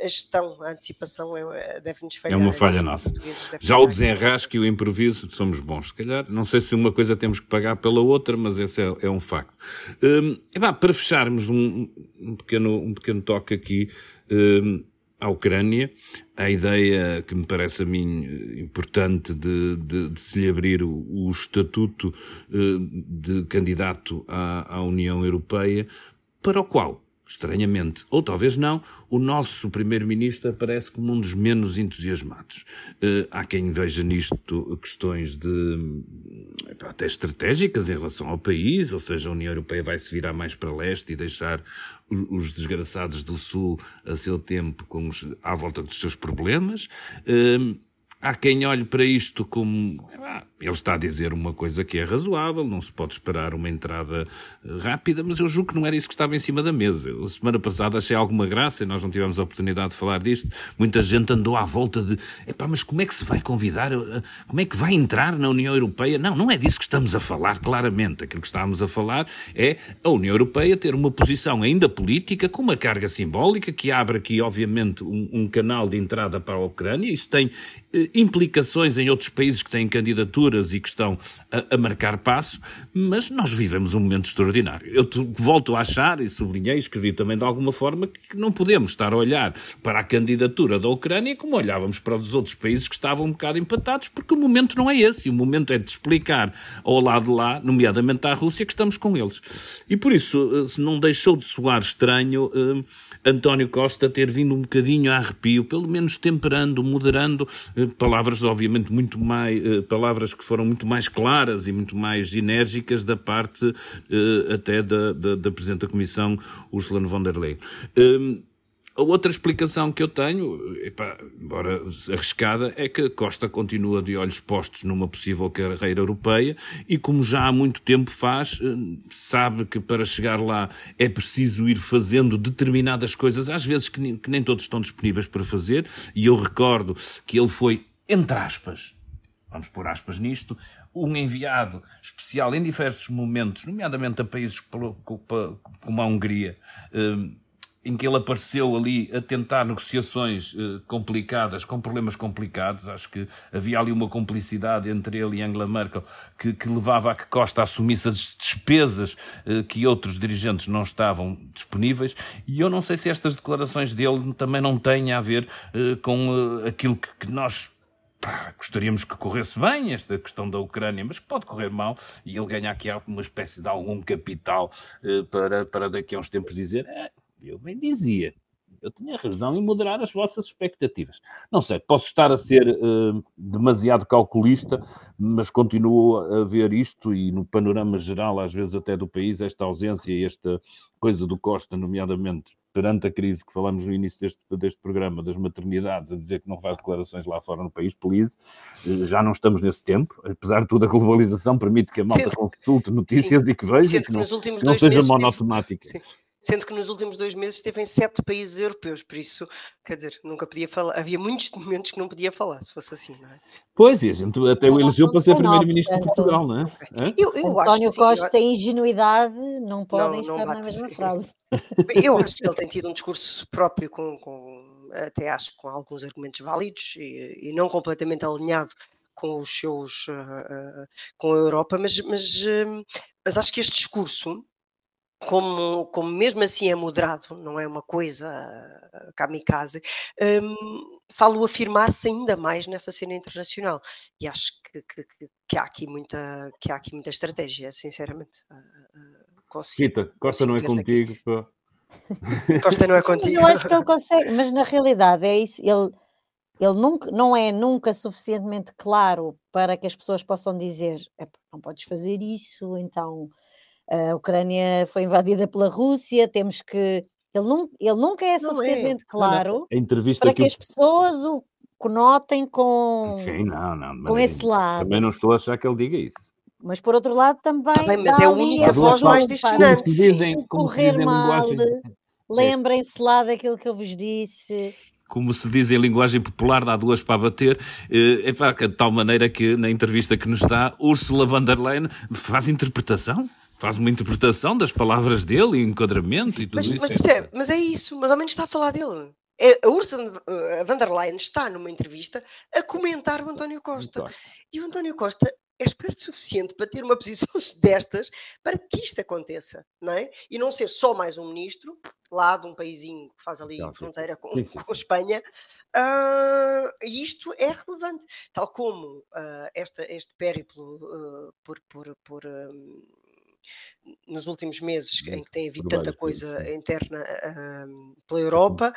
a gestão, a antecipação é, deve-nos falhar. uma em falha nossa. Já o desenrasque e o improviso somos bons. Se calhar, não sei se uma coisa temos que pagar pela outra, mas esse é, é um facto. Hum, epá, para fecharmos um, um pequeno, um pequeno toque aqui hum, à Ucrânia, a ideia que me parece a mim importante de, de- de se lhe abrir o, o estatuto eh, de candidato à, à União Europeia, para o qual estranhamente, ou talvez não, o nosso primeiro-ministro aparece como um dos menos entusiasmados. Eh, há quem veja nisto questões de até estratégicas em relação ao país, ou seja, a União Europeia vai se virar mais para leste e deixar os desgraçados do Sul a seu tempo com os, à volta dos seus problemas. Eh, Há quem olhe para isto como. Ah, ele está a dizer uma coisa que é razoável, não se pode esperar uma entrada eh, rápida, mas eu julgo que não era isso que estava em cima da mesa. Eu, semana passada achei alguma graça e nós não tivemos a oportunidade de falar disto. Muita gente andou à volta de. Epá, mas como é que se vai convidar? eh, Como é que vai entrar na União Europeia? Não, não é disso que estamos a falar, claramente. Aquilo que estamos a falar é a União Europeia ter uma posição ainda política, com uma carga simbólica, que abre aqui, obviamente, um, um canal de entrada para a Ucrânia. Isso tem eh, implicações em outros países que têm candidaturas e que estão a, a marcar passo, mas nós vivemos um momento extraordinário. Eu volto a achar, e sublinhei, escrevi também de alguma forma, que não podemos estar a olhar para a candidatura da Ucrânia como olhávamos para os outros países que estavam um bocado empatados, porque o momento não é esse. O momento é de explicar ao lado lá, nomeadamente à Rússia, que estamos com eles. E por isso, eh, não deixou de soar estranho eh, António Costa ter vindo um bocadinho a arrepio, pelo menos temperando, moderando eh, palavras, obviamente, muito mais, eh, palavras que foram muito mais claras e muito mais enérgicas da parte eh, até da, da, da Presidente da Comissão, Ursula von der Leyen. Eh, a outra explicação que eu tenho, epá, embora arriscada, é que Costa continua de olhos postos numa possível carreira europeia e, como já há muito tempo faz, eh, sabe que para chegar lá é preciso ir fazendo determinadas coisas, às vezes que nem todos estão disponíveis para fazer, e eu recordo que ele foi, entre aspas, vamos pôr aspas nisto, um enviado especial em diversos momentos, nomeadamente a países como a Hungria, eh, em que ele apareceu ali a tentar negociações eh, complicadas, com problemas complicados. Acho que havia ali uma complicidade entre ele e Angela Merkel que, que levava a que Costa assumisse as despesas eh, que outros dirigentes não estavam disponíveis. E eu não sei se estas declarações dele também não têm a ver com aquilo que nós pá, gostaríamos que corresse bem esta questão da Ucrânia, mas que pode correr mal e ele ganha aqui uma espécie de algum capital eh, para, para daqui a uns tempos dizer "É, eu bem dizia, eu tinha razão em moderar as vossas expectativas. Não sei, posso estar a ser eh, demasiado calculista, mas continuo a ver isto e no panorama geral, às vezes até do país, esta ausência e esta coisa do Costa, nomeadamente perante a crise que falamos no início deste, deste programa, das maternidades, a dizer que não faz declarações lá fora no país, please, eh, já não estamos nesse tempo, apesar de tudo a globalização permite que a malta consulte notícias e que veja, que que não, não seja meses monotemática. Sim. Sendo que nos últimos dois meses esteve em sete países europeus, por isso, quer dizer, nunca podia falar. Havia muitos momentos que não podia falar, se fosse assim, não é? Pois, e a gente até o elegeu para ser primeiro-ministro de Portugal, não é? Hã? Eu, eu acho António que sim, eu Costa e ingenuidade não podem não estar na mesma frase. Eu acho que ele tem tido um discurso próprio, com, com- até acho com alguns argumentos válidos e, e não completamente alinhado com os seus ah, ah, com a Europa, mas, mas, hum, mas acho que este discurso, como, como mesmo assim é moderado, não é uma coisa ah, kamikaze, hum, falo afirmar-se ainda mais nessa cena internacional. E acho que, que- que- há aqui muita, que há aqui muita estratégia, sinceramente. Consigo- Cita, Costa não é contigo. Costa não é Mas contigo. eu acho que ele consegue, mas na realidade é isso, ele, ele nunca, não é nunca suficientemente claro para que as pessoas possam dizer "Epá, não podes fazer isso, então a Ucrânia foi invadida pela Rússia, temos que. Ele, ele nunca é Não é. suficientemente Não, não, claro A entrevista para que eu- as pessoas o conotem com, Sim, não, não. com esse lado. Também não estou a achar que ele diga isso. Mas por outro lado também bem, mas dá é a única voz desculpa, mais dissonante. Como se dizem, como correr diz em mal, linguagem. lembrem-se lá daquilo que eu vos disse. como se diz em linguagem popular, dá duas para bater, é de tal maneira que na entrevista que nos dá, Ursula von der Leyen faz interpretação, faz uma interpretação das palavras dele, enquadramento e tudo Mas, isso. mas É- percebe, mas é isso, mas ao menos está a falar dele. É, a Ursula eh, von der Leyen está numa entrevista a comentar o António Costa. Costa. E o António Costa é esperto o suficiente para ter uma posição destas para que isto aconteça, não é? E não ser só mais um ministro lá de um paísinho que faz ali fronteira com, Sim, sim, com. Espanha. e isto é relevante. Tal como ah, esta, este périplo ah, por, por, por, hum, nos últimos meses em que tem havido por tanta coisa interna hum, pela Europa,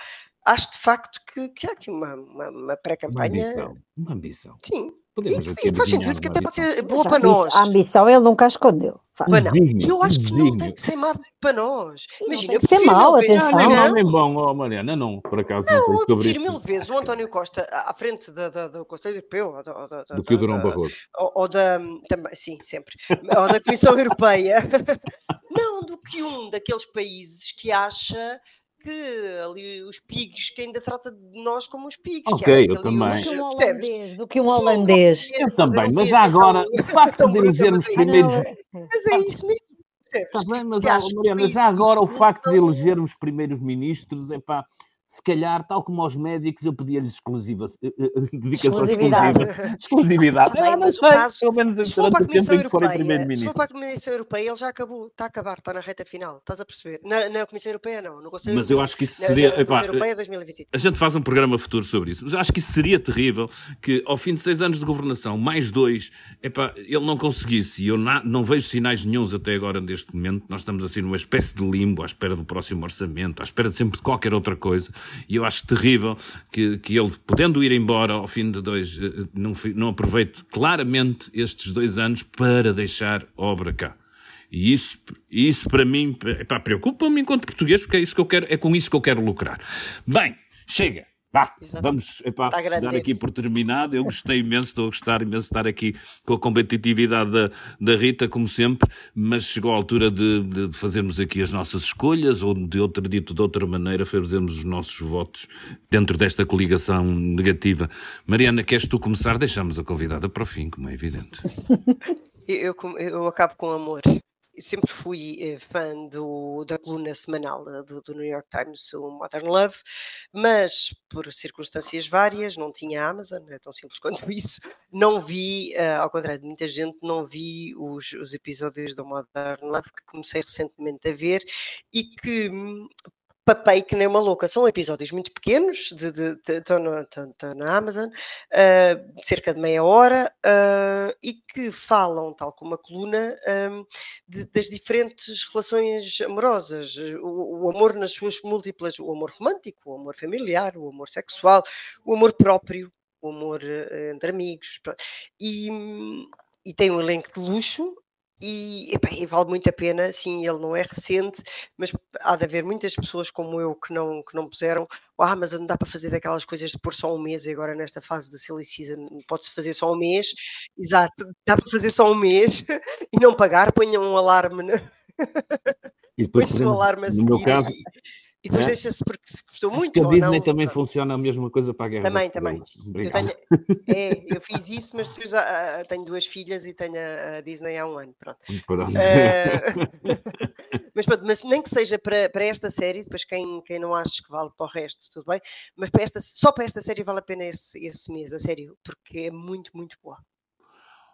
acho de facto que, que há aqui uma, uma, uma Uma pré-campanha. ambição. Uma ambição. Sim, e, Podemos aqui e faz adivinhar sentido que uma até pode ser boa a, para nós. a ambição ele nunca a escondeu. Para não. Eu acho que não tem que ser má para nós. E não Imagina, tem que ser vezes- atenção. Não, nem Não, nem bom, oh, Mariana, não, por acaso não não, eu prefiro isso. mil vezes o António Costa à frente da, da- do Conselho Europeu ou da, ou da- da- Do que o Durão da- Barroso. ou, ou da também, sim, sempre, ou da Comissão Europeia, não do que um daqueles países que acha que ali os pigs, que ainda trata de nós como os pigs. que Ok, eu também. Do os- que um holandês, do que um Sim, holandês. eu Eu também, mas já essa agora, o facto de elegermos é isso. primeiros. Mas é isso mesmo. percebes? Está bem, mas Mariana, já agora o facto de elegermos primeiros ministros, é pá, se calhar, tal como aos médicos, eu pedia-lhes exclusiva, eh, eh, dedicação Exclusividade. exclusiva. Exclusividade. Ah, não mas sei, caso- pelo menos Se for para a Comissão Europeia, se for para a Comissão Europeia, ele já acabou, está a acabar, está na reta final, estás a perceber? Na, na Comissão Europeia não, no Conselho Mas eu acho que isso na, seria. na epá, Comissão Europeia 2023. A gente faz um programa futuro sobre isso, mas acho que isso seria terrível que, ao fim de seis anos de governação, mais dois, epá, ele não conseguisse, e eu na- não vejo sinais nenhums até agora neste momento, nós estamos assim numa espécie de limbo, à espera do próximo orçamento, à espera de sempre de qualquer outra coisa, e eu acho terrível que, que ele, podendo ir embora ao fim de dois, eh, não, não aproveite claramente estes dois anos para deixar obra cá. E isso, isso para mim, preocupa-me enquanto português, porque é isso que eu quero, é com isso que eu quero lucrar. Bem, chega. Vá, Exato. vamos epá, grande, dar aqui por terminado. Eu gostei imenso, estou a gostar imenso de estar aqui com a competitividade da, da Rita, como sempre, mas chegou a altura de, de- de fazermos aqui as nossas escolhas, ou de outra, dito de outra maneira, fazermos os nossos votos dentro desta coligação negativa. Mariana, queres tu começar? Deixamos a convidada para o fim, como é evidente. Eu, eu eu acabo com amor. Sempre fui eh, fã do, da coluna semanal eh, do, do New York Times, o Modern Love, mas por circunstâncias várias, não tinha Amazon, é tão simples quanto isso, não vi, eh, ao contrário de muita gente, não vi os, os episódios do Modern Love que comecei recentemente a ver e que hum, papei que nem uma louca. São episódios muito pequenos, estão, na Amazon, ah, de cerca de meia hora, ah, e que falam, tal como a coluna, ahm, de- das diferentes relações amorosas. O, o amor nas suas múltiplas, o amor romântico, o amor familiar, o amor sexual, o amor próprio, o amor entre amigos. E, e tem um elenco de luxo. E, epá, e vale muito a pena, sim, ele não é recente, mas há de haver muitas pessoas como eu que não, que não puseram. Ah, mas não dá para fazer daquelas coisas de pôr só um mês e agora nesta fase da silly season pode-se fazer só um mês. Exato, dá para fazer só um mês e não pagar, ponham um alarme, na- E depois um alarme a no meu seguir caso, e, depois é? deixa-se porque se gostou acho muito que a Disney não. também funciona a mesma coisa para a Guerra Também, também. Eu, tenho, é, eu fiz isso, mas depois ah, ah, tenho duas filhas e tenho a, a Disney há um ano. Pronto. Pronto. Eh, mas pronto, mas nem que seja para, para esta série, depois quem, quem não acha que vale para o resto, tudo bem, mas para esta, só para esta série vale a pena esse, esse mês, a sério, porque é muito, muito boa.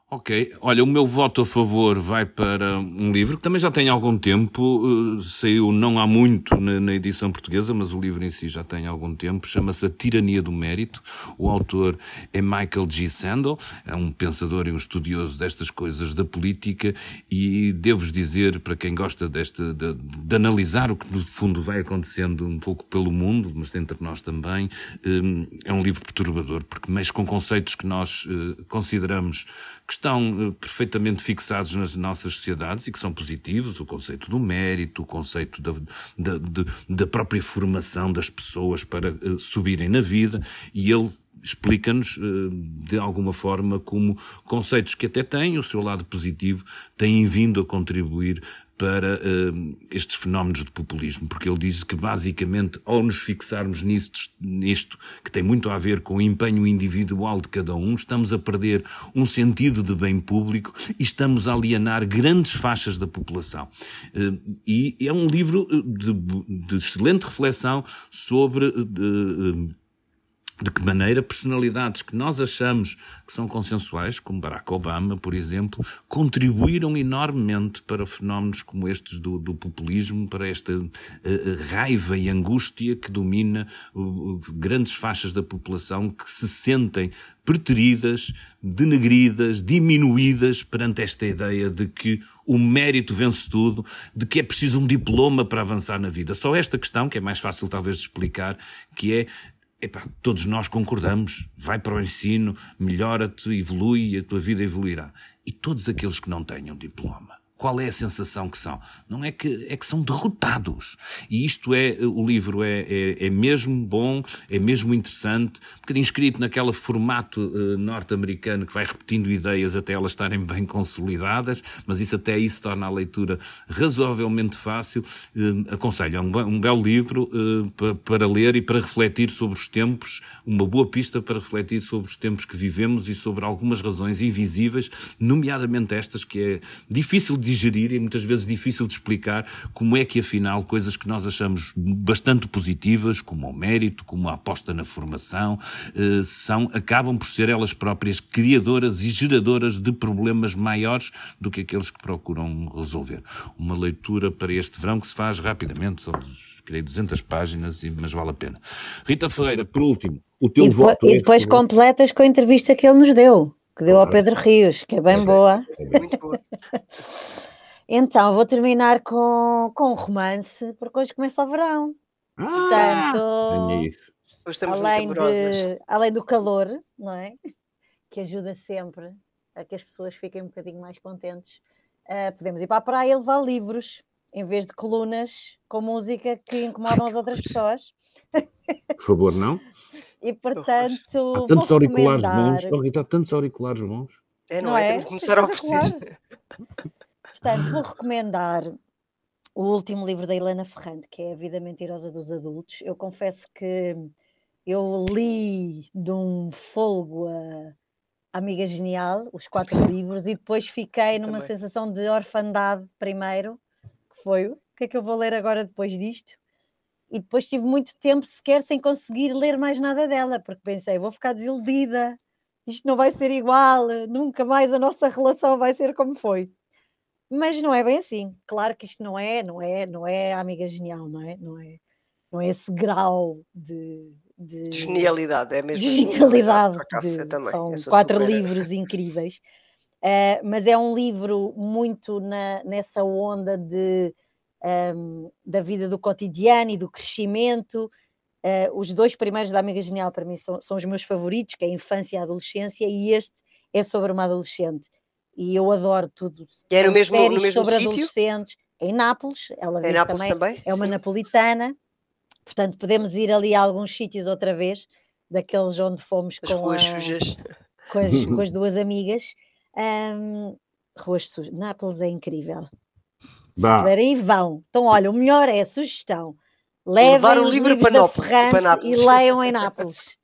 Ok, olha, o meu voto a favor vai para um livro que também já tem algum tempo, uh, saiu não há muito na, edição portuguesa, mas o livro em si já tem algum tempo, chama-se A Tirania do Mérito. O autor é Michael G. Sandel, é um pensador e um estudioso destas coisas da política e devo-vos dizer, para quem gosta desta, de, de, analisar o que no fundo vai acontecendo um pouco pelo mundo, mas entre nós também, um, é um livro perturbador, porque mexe com conceitos que nós uh, consideramos que estão uh, perfeitamente fixados nas nossas sociedades e que são positivos, o conceito do mérito, o conceito da, da, de, da própria formação das pessoas para uh, subirem na vida, e ele explica-nos, uh, de alguma forma, como conceitos que até têm o seu lado positivo têm vindo a contribuir para uh, estes fenómenos de populismo, porque ele diz que basicamente, ao nos fixarmos nisto, nisto, que tem muito a ver com o empenho individual de cada um, estamos a perder um sentido de bem público e estamos a alienar grandes faixas da população. Uh, e é um livro de, de excelente reflexão sobre uh, de que maneira personalidades que nós achamos que são consensuais, como Barack Obama, por exemplo, contribuíram enormemente para fenómenos como estes do, do populismo, para esta uh, raiva e angústia que domina uh, grandes faixas da população que se sentem preteridas, denegridas, diminuídas perante esta ideia de que o mérito vence tudo, de que é preciso um diploma para avançar na vida. Só esta questão, que é mais fácil talvez de explicar, que é Epá, todos nós concordamos, vai para o ensino, melhora-te, evolui a tua vida evoluirá. E todos aqueles que não tenham diploma, qual é a sensação que são? Não é que, é que são derrotados. E isto é, o livro é, é, é mesmo bom, é mesmo interessante, um bocadinho escrito naquele formato uh, norte-americano que vai repetindo ideias até elas estarem bem consolidadas, mas isso até isso torna a leitura razoavelmente fácil. Uh, aconselho, é um, um belo livro uh, para, para ler e para refletir sobre os tempos, uma boa pista para refletir sobre os tempos que vivemos e sobre algumas razões invisíveis, nomeadamente estas que é difícil de digerir e muitas vezes difícil de explicar como é que afinal coisas que nós achamos bastante positivas, como o mérito, como a aposta na formação, eh, são, acabam por ser elas próprias criadoras e geradoras de problemas maiores do que aqueles que procuram resolver. Uma leitura para este verão que se faz rapidamente, são creio 200 páginas, mas vale a pena. Rita Ferreira, por último, o teu e depois, voto. E depois é completas com a entrevista que ele nos deu que deu ao Pedro Rios, que é bem boa. É muito boa. então, vou terminar com, com um romance, porque hoje começa o verão. Ah, Portanto, além, de, além do calor, não é? Que ajuda sempre a que as pessoas fiquem um bocadinho mais contentes, uh, podemos ir para a praia e levar livros em vez de colunas com música que incomodam Ai, as outras pessoas. Por favor, não? E portanto. Há tantos auriculares bons. Oh, Rita, há tantos auriculares bons. É, não, não é? é? Temos que começar a oferecer. portanto, vou recomendar o último livro da Helena Ferrante, que é A Vida Mentirosa dos Adultos. Eu confesso que eu li de um folgo a Amiga Genial, os quatro livros, e depois fiquei numa Também. sensação de orfandade primeiro, que foi o que é que eu vou ler agora depois disto? e depois tive muito tempo sequer sem conseguir ler mais nada dela, porque pensei, vou ficar desiludida, isto não vai ser igual, nunca mais a nossa relação vai ser como foi. Mas não é bem assim. Claro que isto não é, não é, não é a amiga genial, não é? Não é, não é esse grau de, de genialidade, é mesmo genialidade. De, são quatro super... livros incríveis. Uh, mas é um livro muito na, nessa onda de um, da vida do cotidiano e do crescimento. Uh, os dois primeiros da Amiga Genial para mim são, são os meus favoritos, que é a infância e a adolescência, e este é sobre uma adolescente. E eu adoro tudo. E era no mesmo, no mesmo sobre sítio? adolescentes. Em Nápoles, ela em Nápoles também, também, é uma Sim. napolitana, portanto podemos ir ali a alguns sítios outra vez, daqueles onde fomos com, a, com, as, com as duas amigas. Um, ruas sujas. Nápoles é incrível. Se puderem, vão. Então, olha, o melhor é a sugestão. Levem um os livro livros da Ferrante e leiam em Nápoles,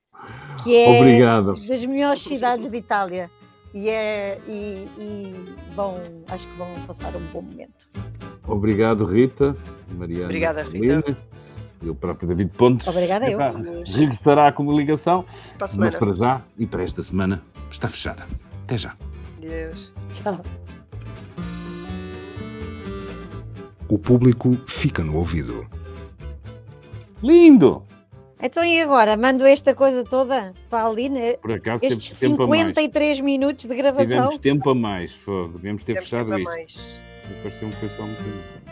que é Obrigado. das melhores cidades de Itália. E, é, e, e vão, acho que vão passar um bom momento. Obrigado, Rita. Mariana. Obrigada, Rita. E o próprio David Pontes. Obrigada, eu. Regressará à comunicação. Para a semana. Mas para já e para esta semana está fechada. Até já. Deus. Tchau. O público fica no ouvido. Lindo! Então e agora? Mando esta coisa toda para ali, né? Por acaso temos Estes tempo a mais. 53 minutos de gravação. Tivemos tempo a mais. Fogo. Devíamos ter Temos fechado tempo a isto. mais. Pareceu-me que foi só um bocadinho.